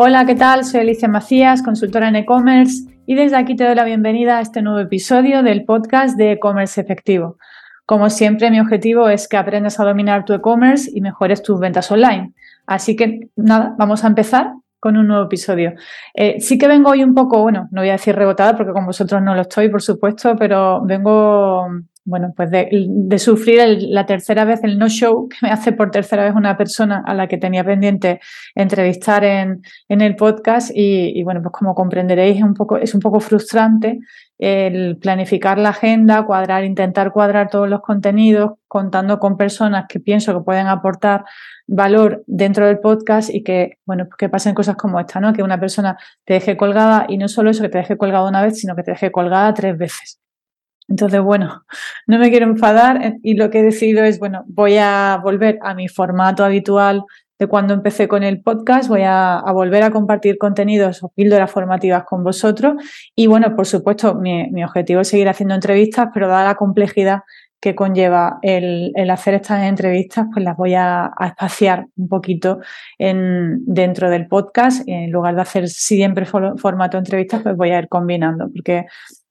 Hola, ¿qué tal? Soy Alicia Macías, consultora en e-commerce y desde aquí te doy la bienvenida a este nuevo episodio del podcast de e-commerce efectivo. Como siempre, mi objetivo es que aprendas a dominar tu e-commerce y mejores tus ventas online. Así que nada, vamos a empezar con un nuevo episodio. Eh, sí que vengo hoy un poco, bueno, no voy a decir rebotada porque con vosotros no lo estoy, por supuesto, pero vengo bueno, pues de, sufrir la tercera vez el no-show que me hace por tercera vez una persona a la que tenía pendiente entrevistar en, el podcast y, bueno, pues como comprenderéis es un poco, es un poco frustrante el planificar la agenda, cuadrar, intentar cuadrar todos los contenidos, contando con personas que pienso que pueden aportar valor dentro del podcast y que, bueno, pues que pasen cosas como esta, ¿no? Que una persona te deje colgada y no solo eso, que te deje colgada una vez, sino que te deje colgada tres veces. Entonces, bueno, no me quiero enfadar eh, y lo que he decidido es, bueno, voy a volver a mi formato habitual de cuando empecé con el podcast, voy a, volver a compartir contenidos o píldoras formativas con vosotros y, bueno, por supuesto, mi, objetivo es seguir haciendo entrevistas, pero dada la complejidad que conlleva el, hacer estas entrevistas, pues las voy a, espaciar un poquito en, dentro del podcast. En lugar de hacer siempre formato entrevistas, pues voy a ir combinando, porque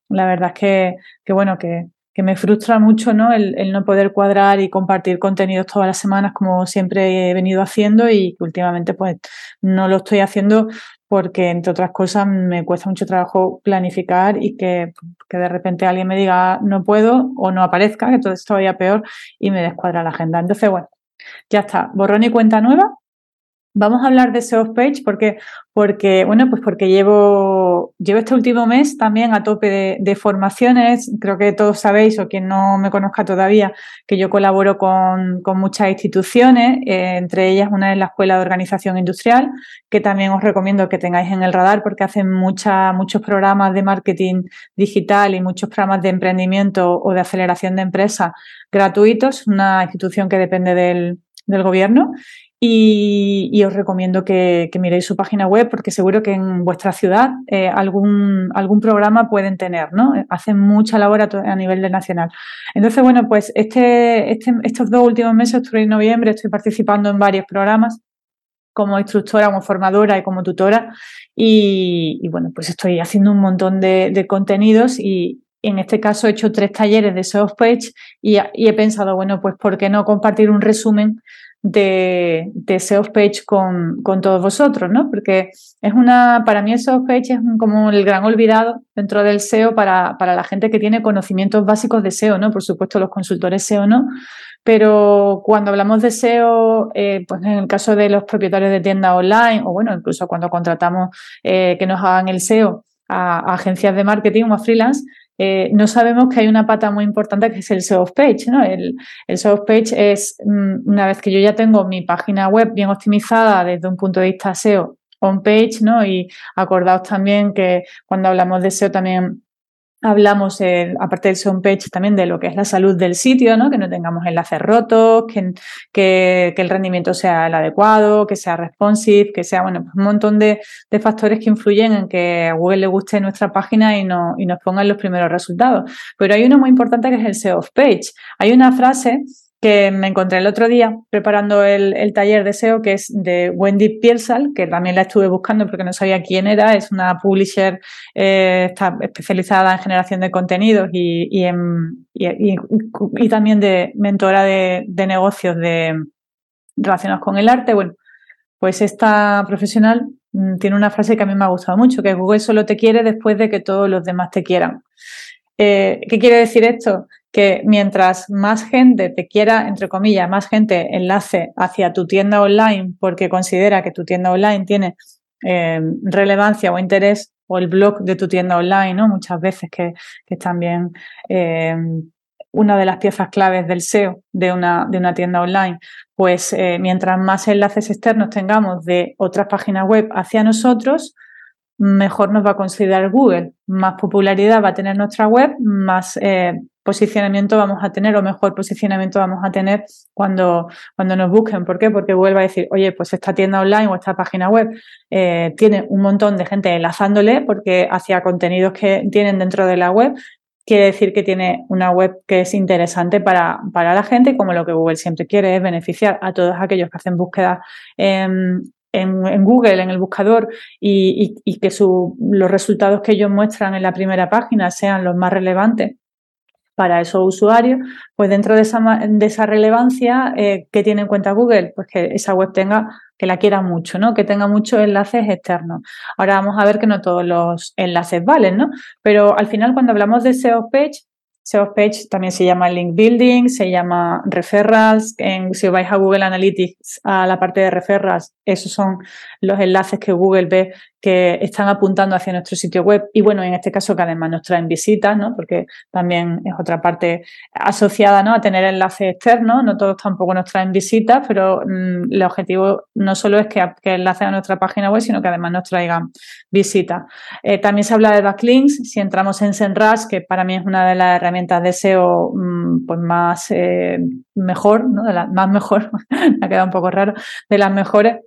la verdad es que, que bueno, que, que, me frustra mucho ¿no? El, el, no poder cuadrar y compartir contenidos todas las semanas como siempre he venido haciendo y que últimamente pues no lo estoy haciendo porque entre otras cosas me cuesta mucho trabajo planificar y que, que de repente alguien me diga no puedo o no aparezca, que todo es todavía peor y me descuadra la agenda. Entonces, bueno, ya está, borrón y cuenta nueva Vamos a hablar de SEO Page porque, porque, bueno, pues porque llevo, llevo este último mes también a tope de, formaciones. Creo que todos sabéis, o quien no me conozca todavía, que yo colaboro con, muchas instituciones, eh, entre ellas una es la Escuela de Organización Industrial, que también os recomiendo que tengáis en el radar porque hacen mucha, muchos programas de marketing digital y muchos programas de emprendimiento o de aceleración de empresas gratuitos, una institución que depende del, del gobierno y, os recomiendo que, miréis su página web porque seguro que en vuestra ciudad eh, algún, algún programa pueden tener, ¿no? Hacen mucha labor a, nivel de nacional. Entonces, bueno, pues este, este, estos dos últimos meses, octubre y noviembre, estoy participando en varios programas como instructora, como formadora y como tutora. Y, bueno, pues estoy haciendo un montón de, contenidos y, en este caso he hecho tres talleres de SEO Page y, y, he pensado, bueno, pues ¿por qué no compartir un resumen de, de SEO Page con, con, todos vosotros, ¿no? Porque es una, para mí el SEO Page es como el gran olvidado dentro del SEO para, para, la gente que tiene conocimientos básicos de SEO, ¿no? Por supuesto, los consultores SEO no, pero cuando hablamos de SEO, eh, pues en el caso de los propietarios de tiendas online, o bueno, incluso cuando contratamos eh, que nos hagan el SEO a, a agencias de marketing o a freelance, eh, no sabemos que hay una pata muy importante que es el SEO page. ¿no? El, el SEO page es mm, una vez que yo ya tengo mi página web bien optimizada desde un punto de vista SEO on page, ¿no? Y acordaos también que cuando hablamos de SEO también Hablamos, aparte del page también de lo que es la salud del sitio, ¿no? que no tengamos enlaces rotos, que, que, el rendimiento sea el adecuado, que sea responsive, que sea, bueno, pues un montón de, de, factores que influyen en que a Google le guste nuestra página y, no, y nos pongan los primeros resultados. Pero hay uno muy importante que es el SEO page. Hay una frase que me encontré el otro día preparando el, taller de SEO, que es de Wendy Pielsal, que también la estuve buscando porque no sabía quién era, es una publisher eh, está especializada en generación de contenidos y, y, también de mentora de, negocios de, relacionados con el arte. Bueno, pues esta profesional mm, tiene una frase que a mí me ha gustado mucho, que Google solo te quiere después de que todos los demás te quieran. Eh, ¿Qué quiere decir esto? Que mientras más gente te quiera, entre comillas, más gente enlace hacia tu tienda online porque considera que tu tienda online tiene eh, relevancia o interés o el blog de tu tienda online, ¿no? Muchas veces que, es también eh, una de las piezas claves del SEO de una, de una tienda online. Pues eh, mientras más enlaces externos tengamos de otras páginas web hacia nosotros, mejor nos va a considerar Google, más popularidad va a tener nuestra web, más posicionamiento vamos a tener o mejor posicionamiento vamos a tener cuando, cuando nos busquen. ¿Por qué? Porque vuelva a decir, oye, pues esta tienda online o esta página web eh, tiene un montón de gente enlazándole porque hacia contenidos que tienen dentro de la web quiere decir que tiene una web que es interesante para, para la gente, como lo que Google siempre quiere es beneficiar a todos aquellos que hacen búsqueda en, en, Google, en el buscador, y, que los resultados que ellos muestran en la primera página sean los más relevantes para esos usuarios, pues dentro de esa, relevancia, eh, ¿qué tiene en cuenta Google? Pues que esa web tenga, que la quiera mucho, ¿no? Que tenga muchos enlaces externos. Ahora vamos a ver que no todos los enlaces valen, ¿no? Pero al final, cuando hablamos de SEO page, SEO Page también se llama Link Building, se llama Referrals. En, si vais a Google Analytics, a la parte de Referrals, esos son los enlaces que Google ve que están apuntando hacia nuestro sitio web y bueno, en este caso que además nos traen visitas, ¿no? Porque también es otra parte asociada, ¿no? A tener enlaces externos, no todos tampoco nos traen visitas, pero mm, el objetivo no solo es que, que a nuestra página web, sino que además nos traigan visitas. Eh, también se habla de backlinks, si entramos en SEMrush, que para mí es una de las herramientas de SEO mm, pues más eh, mejor, ¿no? De las más mejor, me ha quedado un poco raro, de las mejores,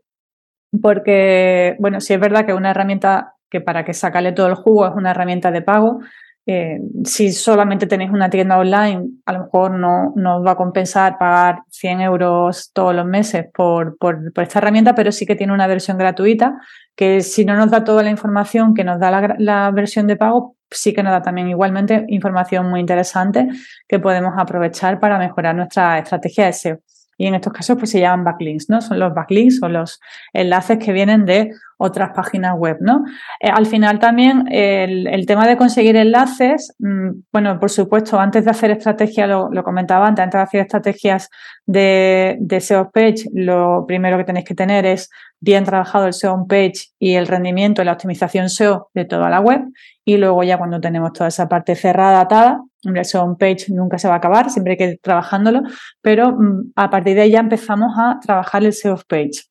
porque, bueno, sí es verdad que una herramienta que para que sacarle todo el jugo es una herramienta de pago. Eh, si solamente tenéis una tienda online, a lo mejor no, os va a compensar pagar 100 euros todos los meses por, por, esta herramienta, pero sí que tiene una versión gratuita que si no nos da toda la información que nos da la, la versión de pago, sí que nos da también igualmente información muy interesante que podemos aprovechar para mejorar nuestra estrategia de SEO y en estos casos pues se llaman backlinks, ¿no? Son los backlinks o los enlaces que vienen de otras páginas web, ¿no? Eh, al final también el, tema de conseguir enlaces, mm, bueno, por supuesto, antes de hacer estrategia, lo, comentaba antes, antes de hacer estrategias de, SEO page, lo primero que tenéis que tener es bien trabajado el SEO page y el rendimiento y la optimización SEO de toda la web. Y luego ya cuando tenemos toda esa parte cerrada, atada, el SEO page nunca se va a acabar, siempre hay que ir trabajándolo, pero mm, a partir de ahí ya empezamos a trabajar el SEO page.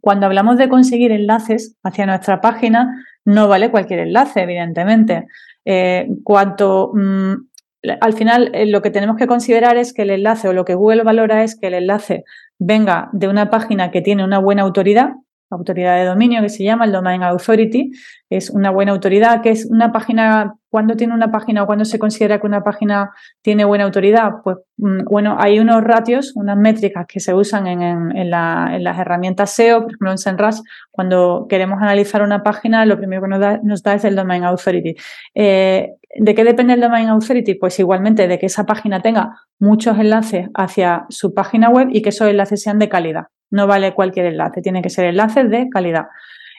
Cuando hablamos de conseguir enlaces hacia nuestra página, no vale cualquier enlace, evidentemente. Eh, cuanto mm, al final eh, lo que tenemos que considerar es que el enlace o lo que Google valora es que el enlace venga de una página que tiene una buena autoridad, autoridad de dominio que se llama el Domain Authority, es una buena autoridad, que es una página, cuando tiene una página o cuando se considera que una página tiene buena autoridad? Pues mm, bueno, hay unos ratios, unas métricas que se usan en, las herramientas SEO, por ejemplo en SEMrush, cuando queremos analizar una página, lo primero que nos da, es el Domain Authority. Eh, ¿De qué depende el Domain Authority? Pues igualmente de que esa página tenga muchos enlaces hacia su página web y que esos enlaces sean de calidad. No vale cualquier enlace, tiene que ser enlaces de calidad.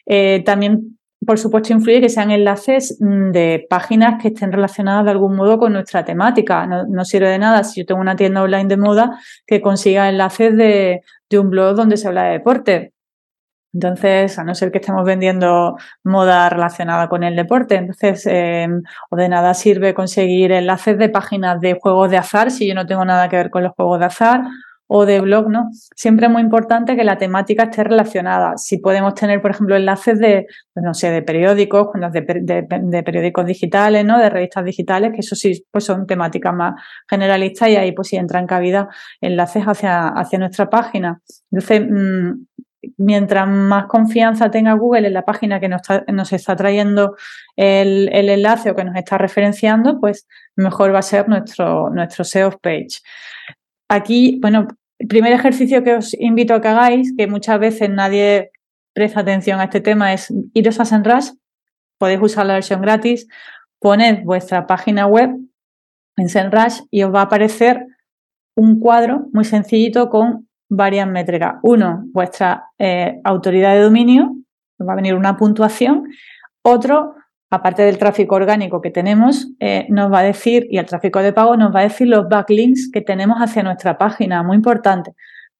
Eh, también, por supuesto, influye que sean enlaces mm, de páginas que estén relacionadas de algún modo con nuestra temática. No, sirve de nada si yo tengo una tienda online de moda que consiga enlaces de, un blog donde se habla de deporte. Entonces, a no ser que estemos vendiendo moda relacionada con el deporte, entonces, em, o de nada sirve conseguir enlaces de páginas de juegos de azar si yo no tengo nada que ver con los juegos de azar o de blog, ¿no? Siempre es muy importante que la temática esté relacionada. Si podemos tener, por ejemplo, enlaces de, pues no sé, de periódicos, de, de, periódicos digitales, ¿no? De revistas digitales, que eso sí, pues son temáticas más generalistas y ahí pues sí entran cabida enlaces hacia, hacia nuestra página. Entonces, mm, mientras más confianza tenga Google en la página que nos está, nos está trayendo el, el, enlace o que nos está referenciando, pues mejor va a ser nuestro, nuestro SEO page. Aquí, bueno, el primer ejercicio que os invito a que hagáis, que muchas veces nadie presta atención a este tema, es iros a SEMrush, podéis usar la versión gratis, poned vuestra página web en SEMrush y os va a aparecer un cuadro muy sencillito con varias métricas. Uno, vuestra eh, autoridad de dominio, os va a venir una puntuación. Otro, aparte del tráfico orgánico que tenemos, eh, nos va a decir, y el tráfico de pago nos va a decir los backlinks que tenemos hacia nuestra página, muy importante.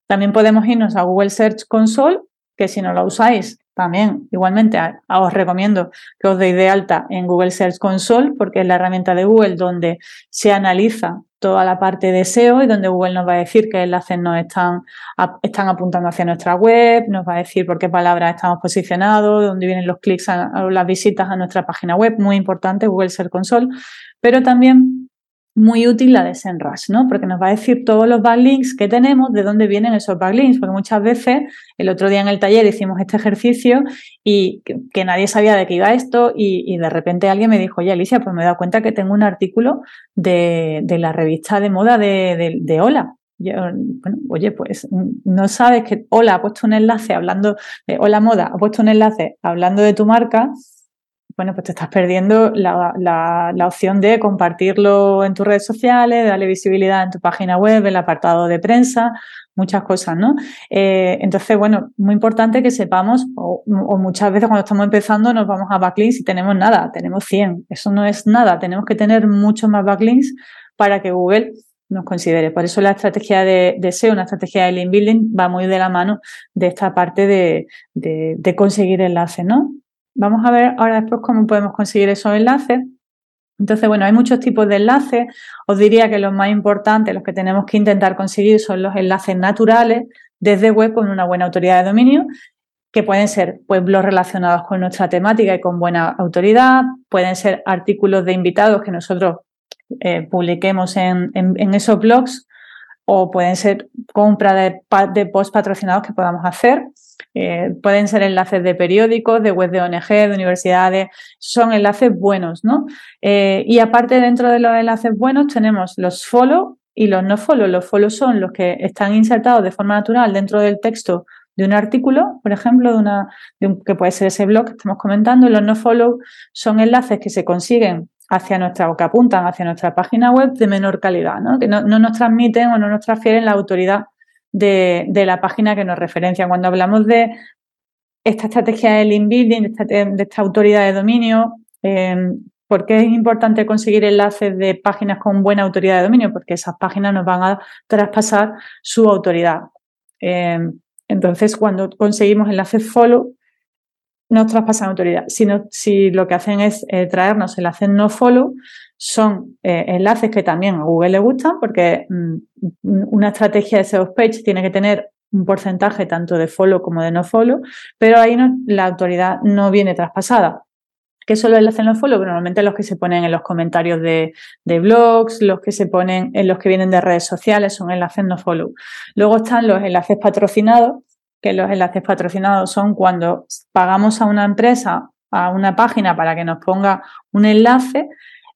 También podemos irnos a Google Search Console, que si no lo usáis, también igualmente os recomiendo que os deis de alta en Google Search Console, porque es la herramienta de Google donde se analiza toda la parte de SEO y donde Google nos va a decir qué enlaces nos están, están apuntando hacia nuestra web, nos va a decir por qué palabras estamos posicionados, dónde vienen los clics o las visitas a nuestra página web, muy importante Google Search Console, pero también muy útil la de SEMrush, ¿no? Porque nos va a decir todos los backlinks que tenemos, de dónde vienen esos backlinks, porque muchas veces, el otro día en el taller hicimos este ejercicio y que, nadie sabía de qué iba esto y, de repente alguien me dijo, oye Alicia, pues me he dado cuenta que tengo un artículo de, la revista de moda de, de, Hola, oye, pues no sabes que hola ha puesto un enlace hablando, de hola moda ha puesto un enlace hablando de tu marca, bueno, pues te estás perdiendo la, opción de compartirlo en tus redes sociales, de darle visibilidad en tu página web, el apartado de prensa, muchas cosas, ¿no? Eh, entonces, bueno, muy importante que sepamos, o, muchas veces cuando estamos empezando nos vamos a backlinks y tenemos nada, tenemos 100. Eso no es nada, tenemos que tener muchos más backlinks para que Google nos considere. Por eso la estrategia de, SEO, una estrategia de link building, va muy de la mano de esta parte de, de conseguir enlaces, ¿no? Vamos a ver ahora después cómo podemos conseguir esos enlaces. Entonces, bueno, hay muchos tipos de enlaces. Os diría que los más importantes, los que tenemos que intentar conseguir, son los enlaces naturales desde web con una buena autoridad de dominio, que pueden ser blogs relacionados con nuestra temática y con buena autoridad, pueden ser artículos de invitados que nosotros eh, publiquemos en, esos blogs, o pueden ser compra de, de post patrocinados que podamos hacer. Eh, pueden ser enlaces de periódicos, de web de ONG, de universidades, son enlaces buenos, ¿no? Eh, y aparte dentro de los enlaces buenos tenemos los follow y los no follow. Los follow son los que están insertados de forma natural dentro del texto de un artículo, por ejemplo, de una, que puede ser ese blog que estamos comentando, los no follow son enlaces que se consiguen hacia nuestra o que apuntan hacia nuestra página web de menor calidad, ¿no? que no nos transmiten o no nos transfieren la autoridad de, la página que nos referencia. Cuando hablamos de esta estrategia de link building, de esta, autoridad de dominio, eh, ¿por qué es importante conseguir enlaces de páginas con buena autoridad de dominio? Porque esas páginas nos van a traspasar su autoridad. Eh, entonces, cuando conseguimos enlaces follow, nos traspasan autoridad. Si, si lo que hacen es eh, traernos enlaces no follow, son eh, enlaces que también a Google le gustan porque mm, una estrategia de SEO page tiene que tener un porcentaje tanto de follow como de no follow, pero ahí la autoridad no viene traspasada. ¿Qué son los enlaces no follow? Normalmente los que se ponen en los comentarios de, de, blogs, los que se ponen en los que vienen de redes sociales son enlaces no follow. Luego están los enlaces patrocinados, que los enlaces patrocinados son cuando pagamos a una empresa, a una página para que nos ponga un enlace,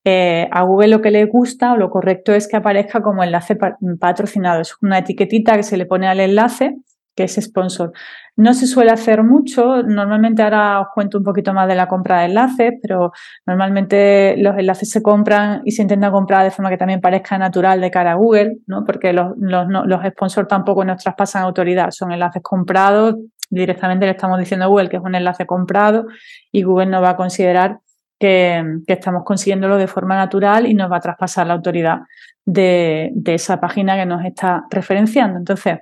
eh, a Google lo que le gusta o lo correcto es que aparezca como enlace patrocinado. Es una etiquetita que se le pone al enlace que es sponsor. No se suele hacer mucho, normalmente ahora os cuento un poquito más de la compra de enlaces, pero normalmente los enlaces se compran y se intentan comprar de forma que también parezca natural de cara a Google, ¿no? porque los, los, los sponsors tampoco nos traspasan autoridad, son enlaces comprados, directamente le estamos diciendo a Google que es un enlace comprado y Google no va a considerar que, estamos consiguiéndolo de forma natural y nos va a traspasar la autoridad de, esa página que nos está referenciando. Entonces,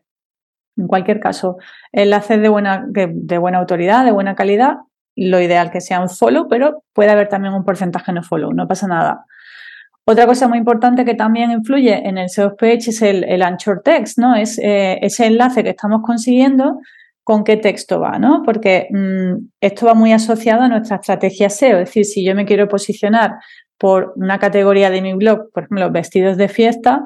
en cualquier caso, enlaces de buena, de, buena autoridad, de buena calidad, lo ideal que sea un follow, pero puede haber también un porcentaje no follow, no pasa nada. Otra cosa muy importante que también influye en el SEO page es el, anchor text, ¿no? Es eh, ese enlace que estamos consiguiendo con qué texto va, ¿no? Porque mm, esto va muy asociado a nuestra estrategia SEO. Es decir, si yo me quiero posicionar por una categoría de mi blog, por ejemplo, vestidos de fiesta,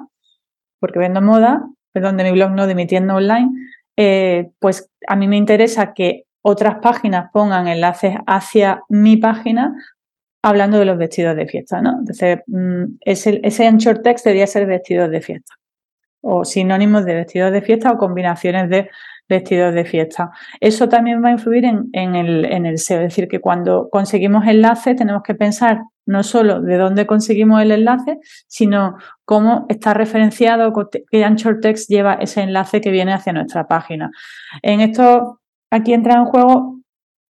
porque vendo moda, perdón, de mi blog, no de mi tienda online, eh, pues a mí me interesa que otras páginas pongan enlaces hacia mi página hablando de los vestidos de fiesta, ¿no? Entonces, mm, ese, ese anchor text debería ser vestidos de fiesta o sinónimos de vestidos de fiesta o combinaciones de vestidos de fiesta. Eso también va a influir en, el, en el SEO, es decir, que cuando conseguimos enlace tenemos que pensar no solo de dónde conseguimos el enlace, sino cómo está referenciado, qué anchor text lleva ese enlace que viene hacia nuestra página. En esto, aquí entra en juego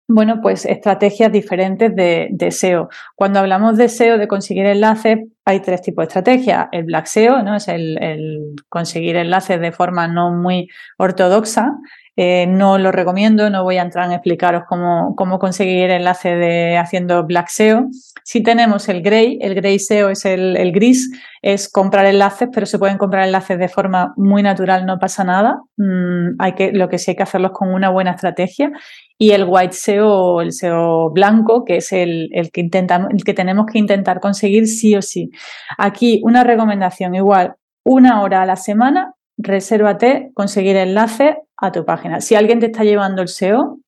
bueno, pues estrategias diferentes de, SEO. Cuando hablamos de SEO, de conseguir enlaces, hay tres tipos de estrategias. El Black SEO, ¿no? Es el, el conseguir enlaces de forma no muy ortodoxa. Eh, no lo recomiendo, no voy a entrar en explicaros cómo, cómo conseguir enlace de haciendo Black SEO. Si tenemos el Grey, el Grey SEO es el, gris, es comprar enlaces, pero se pueden comprar enlaces de forma muy natural, no pasa nada. Mm, hay que, lo que sí hay que hacerlos con una buena estrategia. Y el White SEO el SEO blanco, que es el, el, que intentamos, el que tenemos que intentar conseguir sí o sí. Aquí una recomendación igual, una hora a la semana resérvate conseguir enlace a tu página. Si alguien te está llevando el SEO,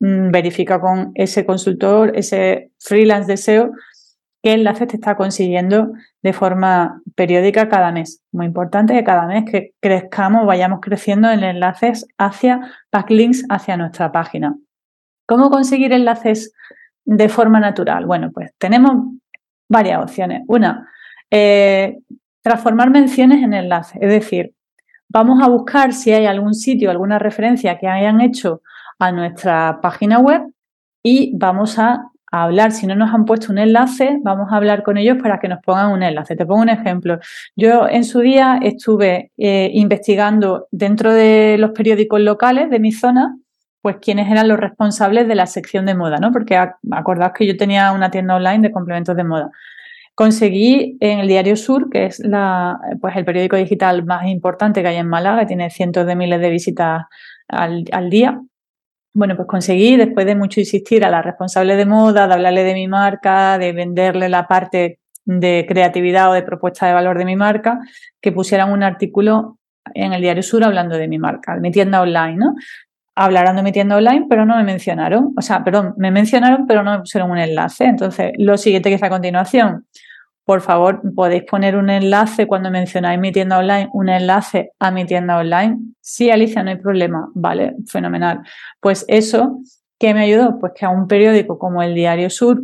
mm, verifica con ese consultor, ese freelance de SEO, qué enlaces te está consiguiendo de forma periódica cada mes. Muy importante que cada mes que crezcamos, vayamos creciendo en enlaces hacia backlinks hacia nuestra página. ¿Cómo conseguir enlaces de forma natural? Bueno, pues tenemos varias opciones. Una, eh, transformar menciones en enlaces, es decir, vamos a buscar si hay algún sitio, alguna referencia que hayan hecho a nuestra página web y vamos a hablar. Si no nos han puesto un enlace, vamos a hablar con ellos para que nos pongan un enlace. Te pongo un ejemplo. Yo en su día estuve eh, investigando dentro de los periódicos locales de mi zona, pues quiénes eran los responsables de la sección de moda, ¿no? Porque acordaos que yo tenía una tienda online de complementos de moda. Conseguí en el Diario Sur, que es la, pues el periódico digital más importante que hay en Málaga, tiene cientos de miles de visitas al, al día, bueno, pues conseguí, después de mucho insistir a la responsable de moda, de hablarle de mi marca, de venderle la parte de creatividad o de propuesta de valor de mi marca, que pusieran un artículo en el Diario Sur hablando de mi marca, de mi tienda online, ¿no? Hablarán de mi tienda online, pero no me mencionaron. O sea, perdón, me mencionaron, pero no me pusieron un enlace. Entonces, lo siguiente que es a continuación, por favor, podéis poner un enlace cuando mencionáis mi tienda online, un enlace a mi tienda online. Sí, Alicia, no hay problema. Vale, fenomenal. Pues eso, ¿qué me ayudó? Pues que a un periódico como el Diario Sur,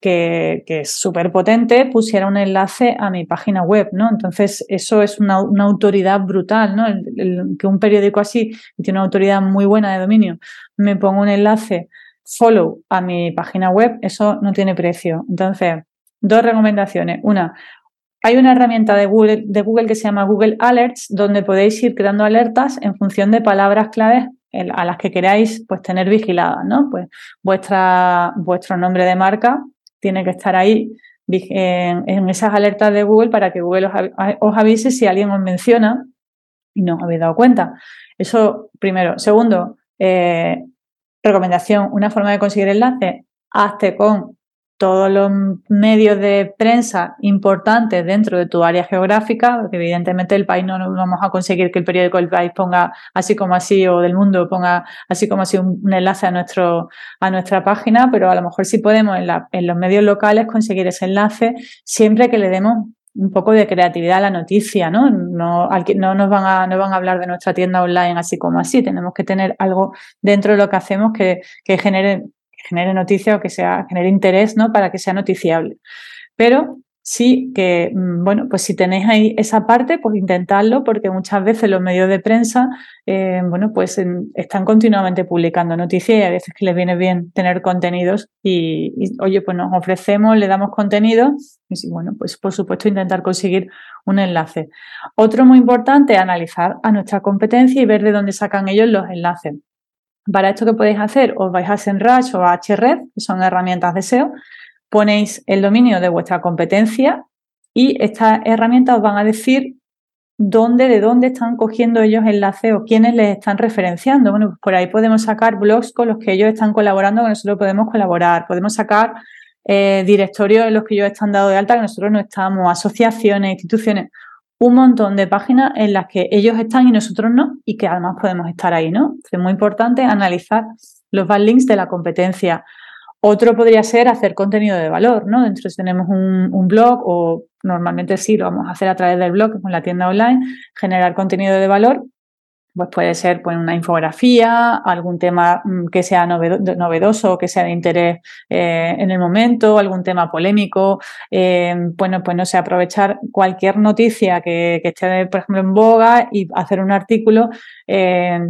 que, es súper potente, pusiera un enlace a mi página web, ¿no? Entonces, eso es una, autoridad brutal, ¿no? que un periódico así, que tiene una autoridad muy buena de dominio, me ponga un enlace follow a mi página web, eso no tiene precio. Entonces, Dos recomendaciones. Una, hay una herramienta de Google, de Google que se llama Google Alerts, donde podéis ir creando alertas en función de palabras claves a las que queráis pues, tener vigiladas, ¿no? Pues vuestra, vuestro nombre de marca tiene que estar ahí en, esas alertas de Google para que Google os, avise si alguien os menciona y no os habéis dado cuenta. Eso primero. Segundo, eh, recomendación, una forma de conseguir enlace, hazte con todos los medios de prensa importantes dentro de tu área geográfica, porque evidentemente el país no, vamos a conseguir que el periódico del país ponga así como así o del mundo ponga así como así un, enlace a nuestro a nuestra página, pero a lo mejor sí podemos en, en los medios locales conseguir ese enlace siempre que le demos un poco de creatividad a la noticia, ¿no? No, no, nos van a, no van a hablar de nuestra tienda online así como así. Tenemos que tener algo dentro de lo que hacemos que, que genere genere noticia o que sea, genere interés, ¿no? Para que sea noticiable. Pero sí que, mm, bueno, pues si tenéis ahí esa parte, pues intentadlo, porque muchas veces los medios de prensa, eh, bueno, pues están continuamente publicando noticias y a veces que les viene bien tener contenidos y, oye, pues nos ofrecemos, le damos contenido y bueno, pues por supuesto intentar conseguir un enlace. Otro muy importante, analizar a nuestra competencia y ver de dónde sacan ellos los enlaces. Para esto que podéis hacer, os vais a SEMrush o a Href, que son herramientas de SEO, ponéis el dominio de vuestra competencia y estas herramientas os van a decir dónde, de dónde están cogiendo ellos enlaces o quiénes les están referenciando. Bueno, pues por ahí podemos sacar blogs con los que ellos están colaborando, que nosotros podemos colaborar. Podemos sacar eh, directorios en los que ellos están dados de alta, que nosotros no estamos, asociaciones, instituciones un montón de páginas en las que ellos están y nosotros no, y que además podemos estar ahí, ¿no? Es muy importante analizar los backlinks de la competencia. Otro podría ser hacer contenido de valor, ¿no? Dentro tenemos un, un, blog o normalmente sí lo vamos a hacer a través del blog, con la tienda online, generar contenido de valor pues puede ser pues, una infografía, algún tema mm, que sea novedoso, que sea de interés eh, en el momento, algún tema polémico. Eh, bueno, pues no sé, aprovechar cualquier noticia que, esté, por ejemplo, en boga y hacer un artículo eh,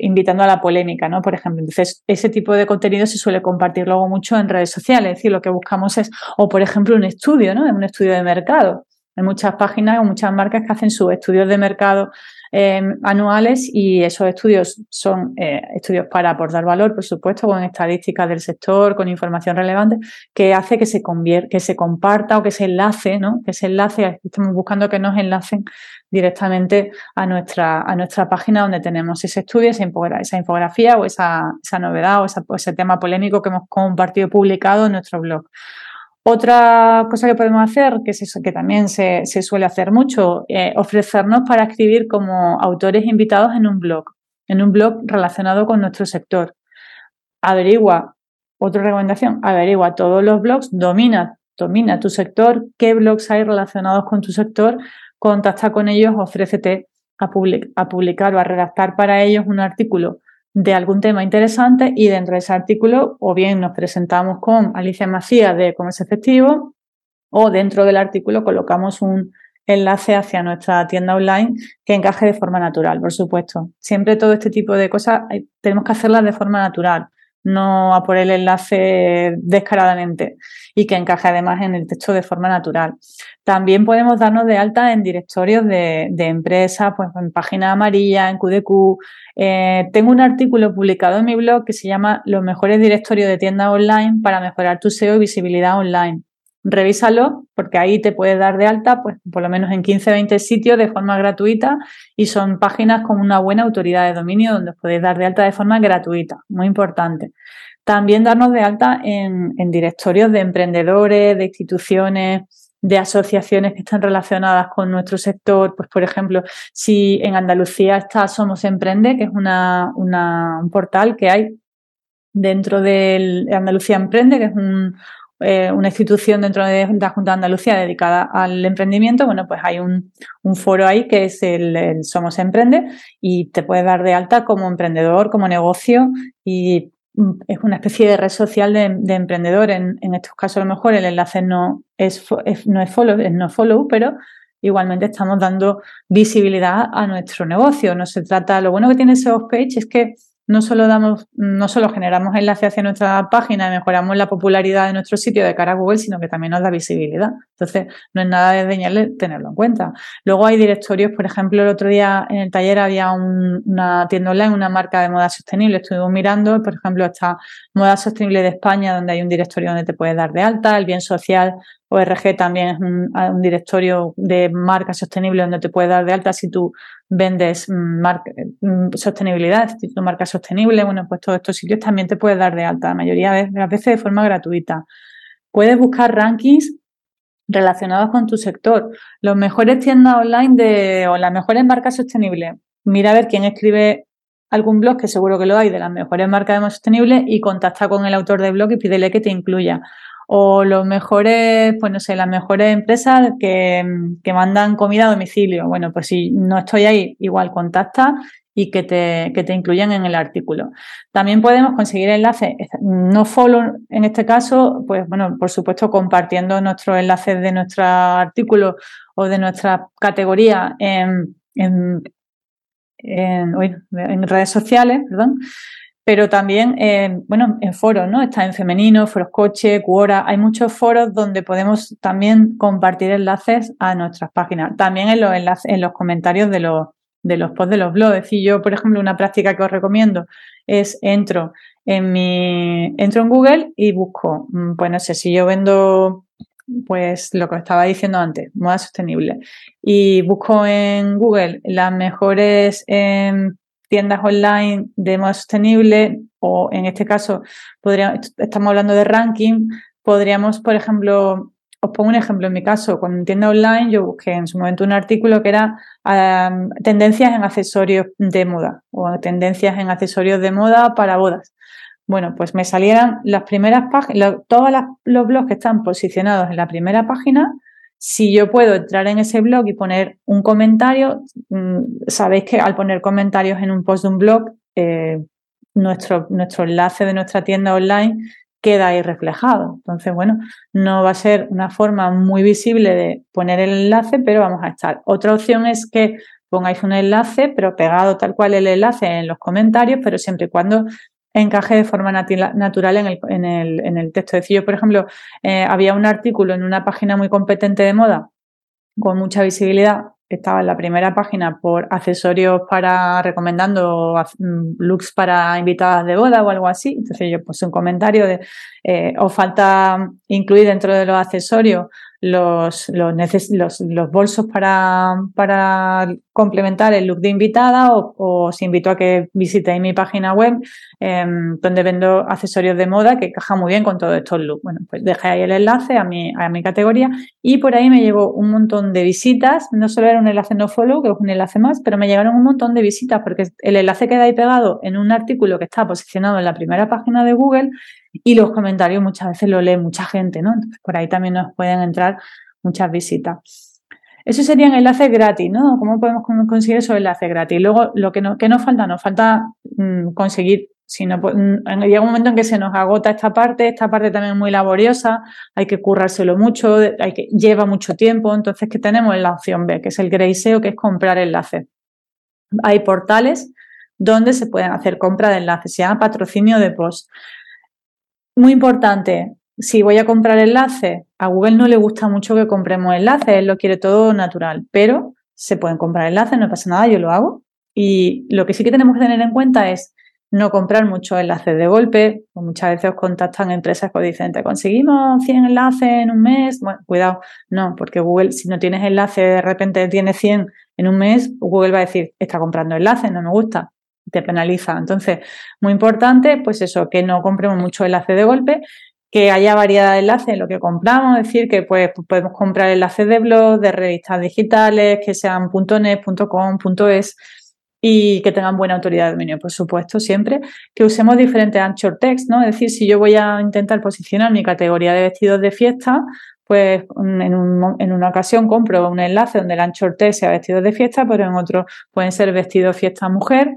invitando a la polémica, ¿no? Por ejemplo, entonces ese tipo de contenido se suele compartir luego mucho en redes sociales. Es decir, lo que buscamos es, o por ejemplo, un estudio, ¿no? Un estudio de mercado. Hay muchas páginas o muchas marcas que hacen sus estudios de mercado Em, anuales y esos estudios son eh, estudios para aportar valor, por supuesto, con estadísticas del sector, con información relevante, que hace que se, que se comparta o que se enlace, ¿no? que se enlace, estamos buscando que nos enlacen directamente a nuestra, a nuestra página donde tenemos ese estudio, esa, infografía o esa, esa novedad o, o ese tema polémico que hemos compartido publicado en nuestro blog. Otra cosa que podemos hacer, que, que también se, suele hacer mucho, eh, ofrecernos para escribir como autores invitados en un blog, en un blog relacionado con nuestro sector. Averigua, otra recomendación, averigua todos los blogs, domina domina tu sector, qué blogs hay relacionados con tu sector, contacta con ellos, ofrécete a, a publicar o a redactar para ellos un artículo de algún tema interesante y dentro de ese artículo o bien nos presentamos con Alicia Macías de Comercio Efectivo o dentro del artículo colocamos un enlace hacia nuestra tienda online que encaje de forma natural, por supuesto. Siempre todo este tipo de cosas tenemos que hacerlas de forma natural no a por el enlace descaradamente y que encaje además en el texto de forma natural. También podemos darnos de alta en directorios de, empresas, pues en página amarilla, en QDQ. Eh, tengo un artículo publicado en mi blog que se llama Los mejores directorios de tiendas online para mejorar tu SEO y visibilidad online revísalo porque ahí te puedes dar de alta, pues por lo menos en 15, 20 sitios de forma gratuita y son páginas con una buena autoridad de dominio donde podéis dar de alta de forma gratuita, muy importante. También darnos de alta en, directorios de emprendedores, de instituciones, de asociaciones que están relacionadas con nuestro sector. Pues, por ejemplo, si en Andalucía está Somos Emprende, que es una, un portal que hay dentro de Andalucía Emprende, que es un, eh, una institución dentro de la Junta de Andalucía dedicada al emprendimiento, bueno, pues hay un, foro ahí que es el, Somos Emprende y te puedes dar de alta como emprendedor, como negocio y mm, es una especie de red social de, emprendedor. En, estos casos, a lo mejor el enlace no es, no es follow, no follow, pero igualmente estamos dando visibilidad a nuestro negocio. No se trata, lo bueno que tiene SEO Page es que no solo damos, no solo generamos enlace hacia nuestra página y mejoramos la popularidad de nuestro sitio de cara a Google, sino que también nos da visibilidad. Entonces, no es nada desdeñarle tenerlo en cuenta. Luego hay directorios, por ejemplo, el otro día en el taller había una tienda online, una marca de moda sostenible. Estuvimos mirando, por ejemplo, esta Moda Sostenible de España, donde hay un directorio donde te puedes dar de alta, el bien social ORG también es un, directorio de marca sostenible donde te puedes dar de alta si tú vendes mm, mm, sostenibilidad, si tu marca sostenible. Bueno, pues todos estos sitios también te puedes dar de alta, la mayoría de las veces de forma gratuita. Puedes buscar rankings relacionados con tu sector. Los mejores tiendas online de, o las mejores marcas sostenibles. Mira a ver quién escribe algún blog, que seguro que lo hay, de las mejores marcas de sostenibles y contacta con el autor del blog y pídele que te incluya o los mejores, pues no sé, las mejores empresas que, mandan comida a domicilio. Bueno, pues si no estoy ahí, igual contacta y que te, que te incluyan en el artículo. También podemos conseguir enlaces, no follow en este caso, pues bueno, por supuesto compartiendo nuestros enlaces de nuestro artículo o de nuestra categoría en, en, en redes sociales, perdón, pero también, bueno, en foros, ¿no? Está en femenino, foros coche, Quora, hay muchos foros donde podemos también compartir enlaces a nuestras páginas. También en los enlaces, en los comentarios de los, de los posts de los blogs. Es decir, yo, por ejemplo, una práctica que os recomiendo es entro en mi, entro en Google y busco, mm, pues no sé, si yo vendo pues lo que estaba diciendo antes, moda sostenible. Y busco en Google las mejores em, tiendas online de moda sostenible o en este caso podríamos, estamos hablando de ranking, podríamos, por ejemplo, os pongo un ejemplo en mi caso, con tienda online yo busqué en su momento un artículo que era tendencias en accesorios de moda o tendencias en accesorios de moda para bodas. Bueno, pues me salieran las primeras páginas, todos los blogs que están posicionados en la primera página si yo puedo entrar en ese blog y poner un comentario, mm, sabéis que al poner comentarios en un post de un blog, eh, nuestro, nuestro enlace de nuestra tienda online queda ahí reflejado. Entonces, bueno, no va a ser una forma muy visible de poner el enlace, pero vamos a estar. Otra opción es que pongáis un enlace, pero pegado tal cual el enlace en los comentarios, pero siempre y cuando encaje de forma natural en el, en, el, en el, texto. Es decir, yo, por ejemplo, eh, había un artículo en una página muy competente de moda con mucha visibilidad. Estaba en la primera página por accesorios para recomendando mm, looks para invitadas de boda o algo así. Entonces yo puse un comentario de eh, os falta incluir dentro de los accesorios los, los, los, bolsos para, para, complementar el look de invitada o, os invito a que visitéis mi página web em, donde vendo accesorios de moda que encajan muy bien con todos estos looks. Bueno, pues dejé ahí el enlace a mi, a mi categoría y por ahí me llevo un montón de visitas. No solo era un enlace no follow, que es un enlace más, pero me llegaron un montón de visitas porque el enlace queda ahí pegado en un artículo que está posicionado en la primera página de Google y los comentarios muchas veces lo lee mucha gente, ¿no? Por ahí también nos pueden entrar muchas visitas. Eso serían enlaces gratis, ¿no? ¿Cómo podemos conseguir esos enlaces gratis? Luego, lo que, no, nos falta, nos falta mm, conseguir, si no, mm, llega un momento en que se nos agota esta parte, esta parte también es muy laboriosa, hay que currárselo mucho, hay que, lleva mucho tiempo, entonces, ¿qué tenemos en la opción B? Que es el Greyseo, que es comprar enlaces. Hay portales donde se pueden hacer compra de enlaces, se llama patrocinio de post. Muy importante, si voy a comprar enlaces, a Google no le gusta mucho que compremos enlaces, él lo quiere todo natural, pero se pueden comprar enlaces, no pasa nada, yo lo hago. Y lo que sí que tenemos que tener en cuenta es no comprar muchos enlaces de golpe. Muchas veces os contactan empresas que dicen, te conseguimos 100 enlaces en un mes. Bueno, cuidado, no, porque Google, si no tienes enlaces, de repente tienes 100 en un mes, Google va a decir, está comprando enlaces, no me gusta te penaliza. Entonces, muy importante, pues eso, que no compremos mucho enlace de golpe, que haya variedad de enlaces en lo que compramos, es decir, que pues, podemos comprar enlaces de blogs, de revistas digitales, que sean .net, .com, .es y que tengan buena autoridad de dominio, por supuesto, siempre, que usemos diferentes anchor text, ¿no? Es decir, si yo voy a intentar posicionar mi categoría de vestidos de fiesta, pues en, una ocasión compro un enlace donde el anchor text sea vestidos de fiesta, pero en otro pueden ser vestidos fiesta mujer,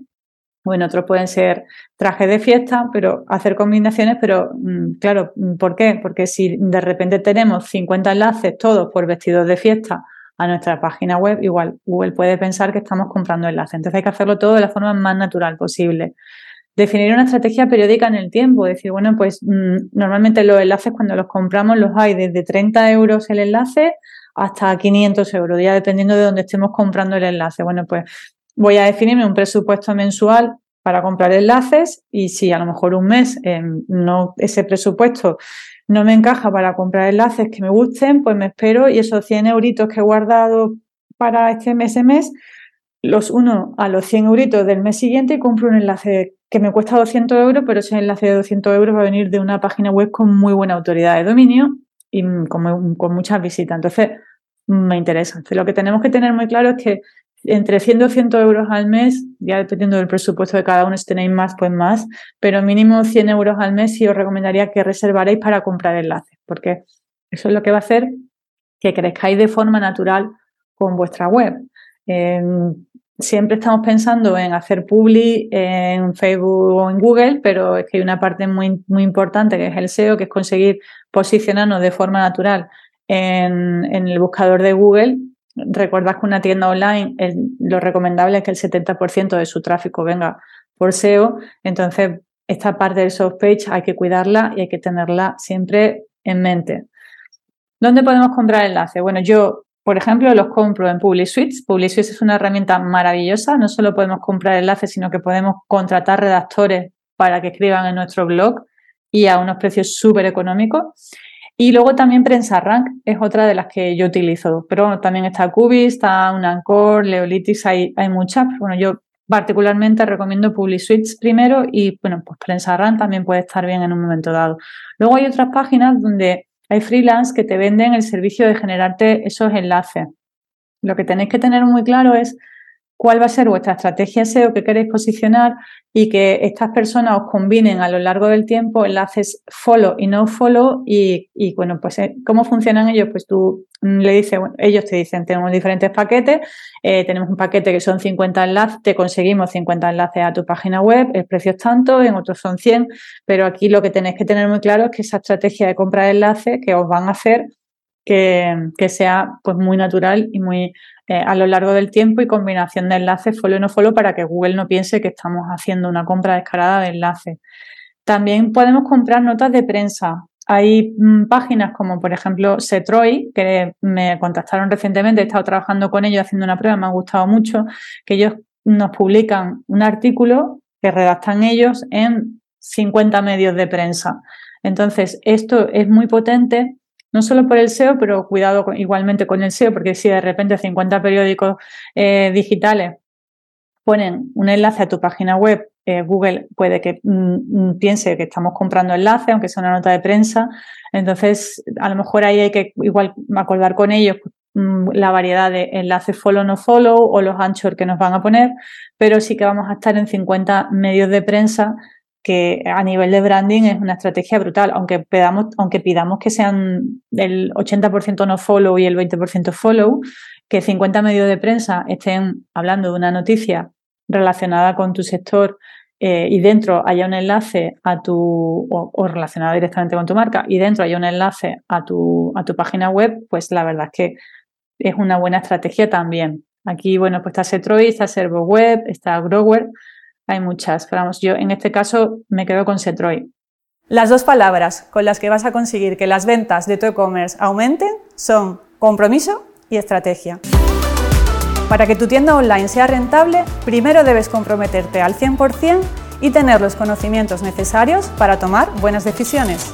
bueno, otros pueden ser trajes de fiesta, pero hacer combinaciones, pero mm, claro, ¿por qué? Porque si de repente tenemos 50 enlaces todos por vestidos de fiesta a nuestra página web, igual Google puede pensar que estamos comprando enlaces. Entonces hay que hacerlo todo de la forma más natural posible. Definir una estrategia periódica en el tiempo, decir, bueno, pues mm, normalmente los enlaces cuando los compramos los hay desde 30 euros el enlace hasta 500 euros, ya dependiendo de dónde estemos comprando el enlace. Bueno, pues voy a definirme un presupuesto mensual para comprar enlaces y si a lo mejor un mes eh, no ese presupuesto no me encaja para comprar enlaces que me gusten, pues me espero y esos 100 euritos que he guardado para este mes, ese mes, los uno a los 100 euritos del mes siguiente y compro un enlace que me cuesta 200 euros, pero ese enlace de 200 euros va a venir de una página web con muy buena autoridad de dominio y con, con muchas visitas. Entonces, me interesa. Entonces, lo que tenemos que tener muy claro es que entre 100 y 200 euros al mes, ya dependiendo del presupuesto de cada uno, si tenéis más, pues más, pero mínimo 100 euros al mes sí os recomendaría que reservaréis para comprar enlaces, porque eso es lo que va a hacer que crezcáis de forma natural con vuestra web. Em, siempre estamos pensando en hacer publi en Facebook o en Google, pero es que hay una parte muy, muy importante que es el SEO, que es conseguir posicionarnos de forma natural en el buscador de Google Recuerdas que una tienda online lo recomendable es que el 70% de su tráfico venga por SEO, entonces esta parte del soft page hay que cuidarla y hay que tenerla siempre en mente. ¿Dónde podemos comprar enlaces? Bueno, yo, por ejemplo, los compro en PubliSuites. PubliSuites es una herramienta maravillosa. No solo podemos comprar enlaces, sino que podemos contratar redactores para que escriban en nuestro blog y a unos precios súper económicos. Y luego también Prensa Rank es otra de las que yo utilizo. Pero también está Cubis, está Unancor, Leolitics, hay, hay muchas. Bueno, yo particularmente recomiendo PubliSuites primero y bueno, pues Prensa Rank también puede estar bien en un momento dado. Luego hay otras páginas donde hay freelance que te venden el servicio de generarte esos enlaces. Lo que tenéis que tener muy claro es cuál va a ser vuestra estrategia SEO que queréis posicionar y que estas personas os combinen a lo largo del tiempo enlaces follow y no follow y, bueno, pues eh, cómo funcionan ellos, pues tú le dices, ellos te dicen, tenemos diferentes paquetes, eh, tenemos un paquete que son 50 enlaces, te conseguimos 50 enlaces a tu página web, el precio es tanto, en otros son 100, pero aquí lo que tenéis que tener muy claro es que esa estrategia de compra de enlaces que os van a hacer que, que sea pues muy natural y muy eh, a lo largo del tiempo y combinación de enlaces follow y no follow para que Google no piense que estamos haciendo una compra descarada de enlaces. También podemos comprar notas de prensa. Hay mm, páginas como, por ejemplo, Setroy, que me contactaron recientemente, he estado trabajando con ellos haciendo una prueba, me ha gustado mucho, que ellos nos publican un artículo que redactan ellos en 50 medios de prensa. Entonces, esto es muy potente no solo por el SEO, pero cuidado igualmente con el SEO, porque si de repente 50 periódicos eh, digitales ponen un enlace a tu página web, eh, Google puede que mm, mm, piense que estamos comprando enlace, aunque sea una nota de prensa. Entonces, a lo mejor ahí hay que igual acordar con ellos mm, la variedad de enlaces follow no follow o los anchor que nos van a poner, pero sí que vamos a estar en 50 medios de prensa que a nivel de branding es una estrategia brutal, aunque pidamos, aunque pidamos que sean el 80% no follow y el 20% follow, que 50 medios de prensa estén hablando de una noticia relacionada con tu sector eh, y dentro haya un enlace a tu, o, relacionada directamente con tu marca, y dentro haya un enlace a tu, a tu página web, pues la verdad es que es una buena estrategia también. Aquí, bueno, pues está Setroid, está Servo Web, está Grower, hay muchas, pero vamos, yo en este caso me quedo con Setroid. Las dos palabras con las que vas a conseguir que las ventas de tu e-commerce aumenten son compromiso y estrategia. Para que tu tienda online sea rentable, primero debes comprometerte al 100% y tener los conocimientos necesarios para tomar buenas decisiones.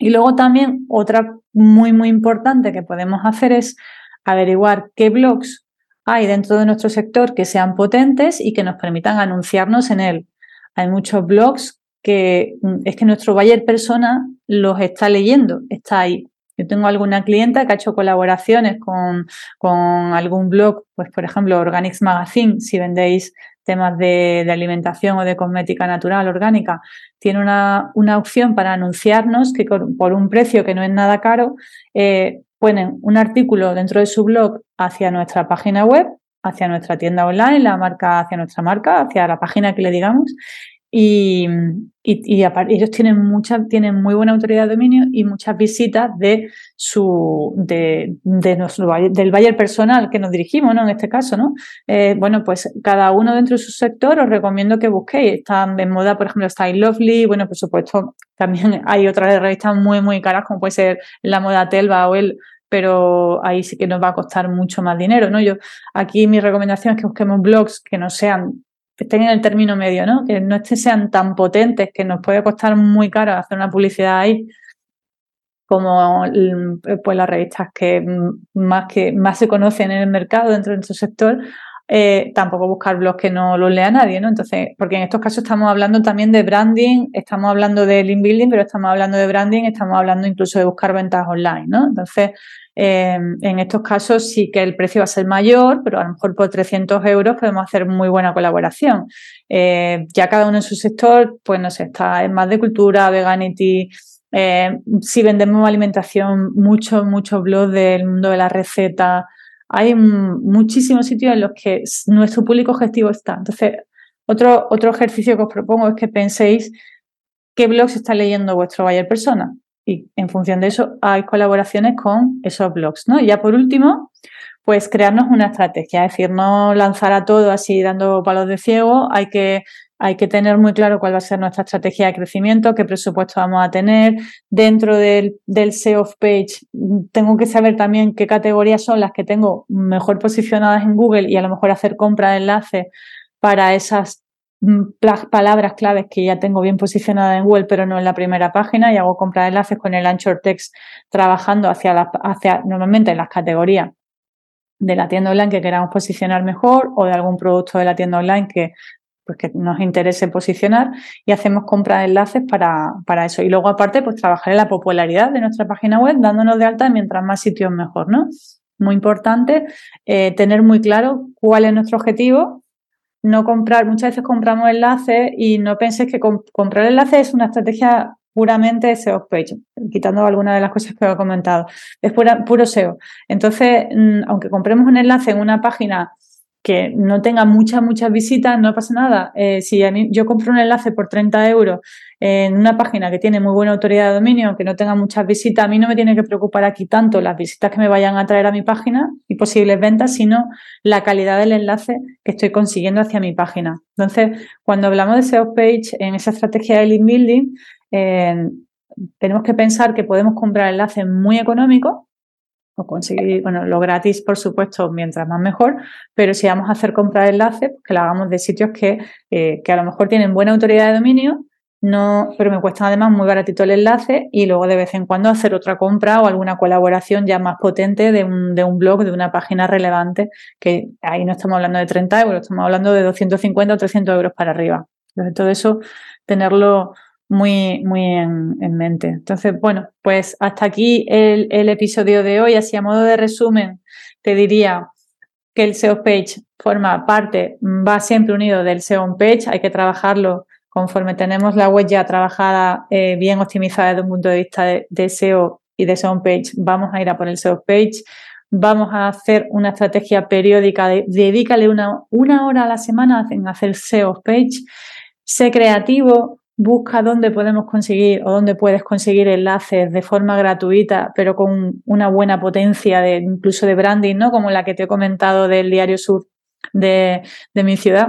Y luego también otra muy, muy importante que podemos hacer es averiguar qué blogs hay dentro de nuestro sector que sean potentes y que nos permitan anunciarnos en él. Hay muchos blogs que mm, es que nuestro buyer persona los está leyendo, está ahí. Yo tengo alguna clienta que ha hecho colaboraciones con, con algún blog, pues por ejemplo Organics Magazine, si vendéis temas de, alimentación o de cosmética natural orgánica, tiene una, una opción para anunciarnos que por un precio que no es nada caro, eh, ponen un artículo dentro de su blog hacia nuestra página web, hacia nuestra tienda online, la marca hacia nuestra marca, hacia la página que le digamos, y, y, ellos tienen mucha, tienen muy buena autoridad de dominio y muchas visitas de su, de, de nuestro, del buyer personal que nos dirigimos, ¿no? En este caso, ¿no? Eh, bueno, pues cada uno dentro de su sector os recomiendo que busquéis. Están de moda, por ejemplo, Style Lovely. Bueno, por supuesto, también hay otras revistas muy, muy caras, como puede ser la moda Telva o el pero ahí sí que nos va a costar mucho más dinero, ¿no? Yo aquí mi recomendación es que busquemos blogs que no sean en el término medio, ¿no? Que no sean tan potentes, que nos puede costar muy caro hacer una publicidad ahí, como pues las revistas que más que más se conocen en el mercado dentro de nuestro sector, eh, tampoco buscar blogs que no los lea nadie, ¿no? Entonces, porque en estos casos estamos hablando también de branding, estamos hablando de link building, pero estamos hablando de branding, estamos hablando incluso de buscar ventas online, ¿no? Entonces, Em, en estos casos sí que el precio va a ser mayor, pero a lo mejor por 300 euros podemos hacer muy buena colaboración. Eh, ya cada uno en su sector, pues no sé, está en más de cultura, veganity. Eh, si vendemos alimentación, muchos, muchos blogs del mundo de la receta. Hay muchísimos sitios en los que nuestro público objetivo está. Entonces, otro, otro ejercicio que os propongo es que penséis qué blogs está leyendo vuestro buyer persona y en función de eso hay colaboraciones con esos blogs, ¿no? Y ya por último, pues crearnos una estrategia, es decir, no lanzar a todo así dando palos de ciego, hay que hay que tener muy claro cuál va a ser nuestra estrategia de crecimiento, qué presupuesto vamos a tener. Dentro del, del SEO page, tengo que saber también qué categorías son las que tengo mejor posicionadas en Google y a lo mejor hacer compra de enlaces para esas Mm, palabras claves que ya tengo bien posicionadas en Google, pero no en la primera página, y hago compra de enlaces con el Anchor Text trabajando hacia, la, hacia normalmente en las categorías de la tienda online que queramos posicionar mejor o de algún producto de la tienda online que, pues, que nos interese posicionar y hacemos compra de enlaces para, para eso. Y luego aparte, pues trabajar en la popularidad de nuestra página web, dándonos de alta mientras más sitios mejor, ¿no? Muy importante eh, tener muy claro cuál es nuestro objetivo no comprar, muchas veces compramos enlaces y no penséis que comprar enlaces es una estrategia puramente SEO page, quitando algunas de las cosas que he comentado. Es puro SEO. Entonces, mm, aunque compremos un enlace en una página que no tenga muchas, muchas visitas, no pasa nada. Eh, si yo compro un enlace por 30 euros en una página que tiene muy buena autoridad de dominio, que no tenga muchas visitas, a mí no me tiene que preocupar aquí tanto las visitas que me vayan a traer a mi página y posibles ventas, sino la calidad del enlace que estoy consiguiendo hacia mi página. Entonces, cuando hablamos de SEO page en esa estrategia de link building, eh, tenemos que pensar que podemos comprar enlaces muy económicos o conseguir, bueno, lo gratis, por supuesto, mientras más mejor, pero si vamos a hacer comprar enlaces, pues que lo hagamos de sitios que, eh, que a lo mejor tienen buena autoridad de dominio, no, pero me cuesta además muy baratito el enlace y luego de vez en cuando hacer otra compra o alguna colaboración ya más potente de un, de un blog, de una página relevante, que ahí no estamos hablando de 30 euros, estamos hablando de 250 o 300 euros para arriba. Entonces, todo eso, tenerlo muy, muy en, mente. Entonces, bueno, pues hasta aquí el, episodio de hoy. Así a modo de resumen, te diría que el SEO page forma parte, va siempre unido del SEO page, hay que trabajarlo conforme tenemos la web ya trabajada, eh, bien optimizada desde un punto de vista de, SEO y de SEO page, vamos a ir a por el SEO page. Vamos a hacer una estrategia periódica, de, dedícale una, una hora a la semana en hacer SEO page. Sé creativo, busca dónde podemos conseguir o dónde puedes conseguir enlaces de forma gratuita, pero con una buena potencia de incluso de branding, ¿no? Como la que te he comentado del Diario Sur de, de mi ciudad.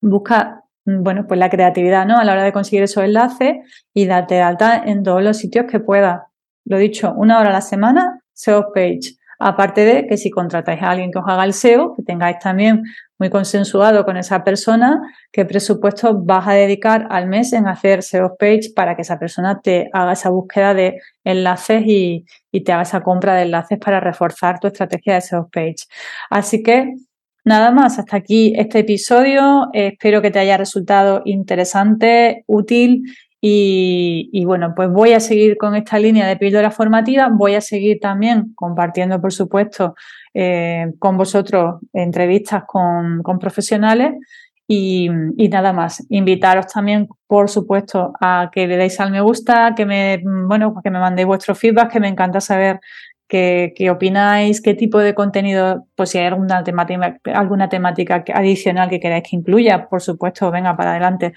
Busca, bueno, pues la creatividad, ¿no? A la hora de conseguir esos enlaces y darte de alta en todos los sitios que puedas. Lo dicho, una hora a la semana, SEO page. Aparte de que si contratáis a alguien que os haga el SEO, que tengáis también muy consensuado con esa persona, qué presupuesto vas a dedicar al mes en hacer SEO page para que esa persona te haga esa búsqueda de enlaces y, te haga esa compra de enlaces para reforzar tu estrategia de SEO page. Así que nada más, hasta aquí este episodio. espero que te haya resultado interesante, útil y, bueno, pues voy a seguir con esta línea de píldora formativa, voy a seguir también compartiendo, por supuesto, eh, con vosotros entrevistas con, profesionales y, nada más. Invitaros también, por supuesto, a que le deis al me gusta, que me, bueno, que me mandéis vuestro feedback, que me encanta saber qué, opináis, qué tipo de contenido, pues si hay alguna temática, alguna temática adicional que queráis que incluya, por supuesto, venga para adelante.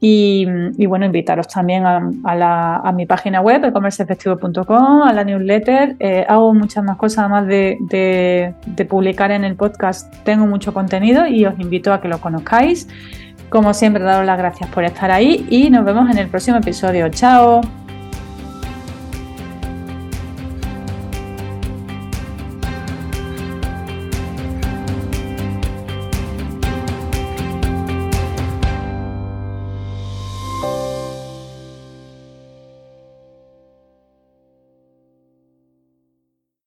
Y, bueno, invitaros también a, mi página web, ecommerceefectivo.com, a la newsletter. Eh, hago muchas más cosas, además de, de publicar en el podcast. Tengo mucho contenido y os invito a que lo conozcáis. Como siempre, daros las gracias por estar ahí y nos vemos en el próximo episodio. ¡Chao!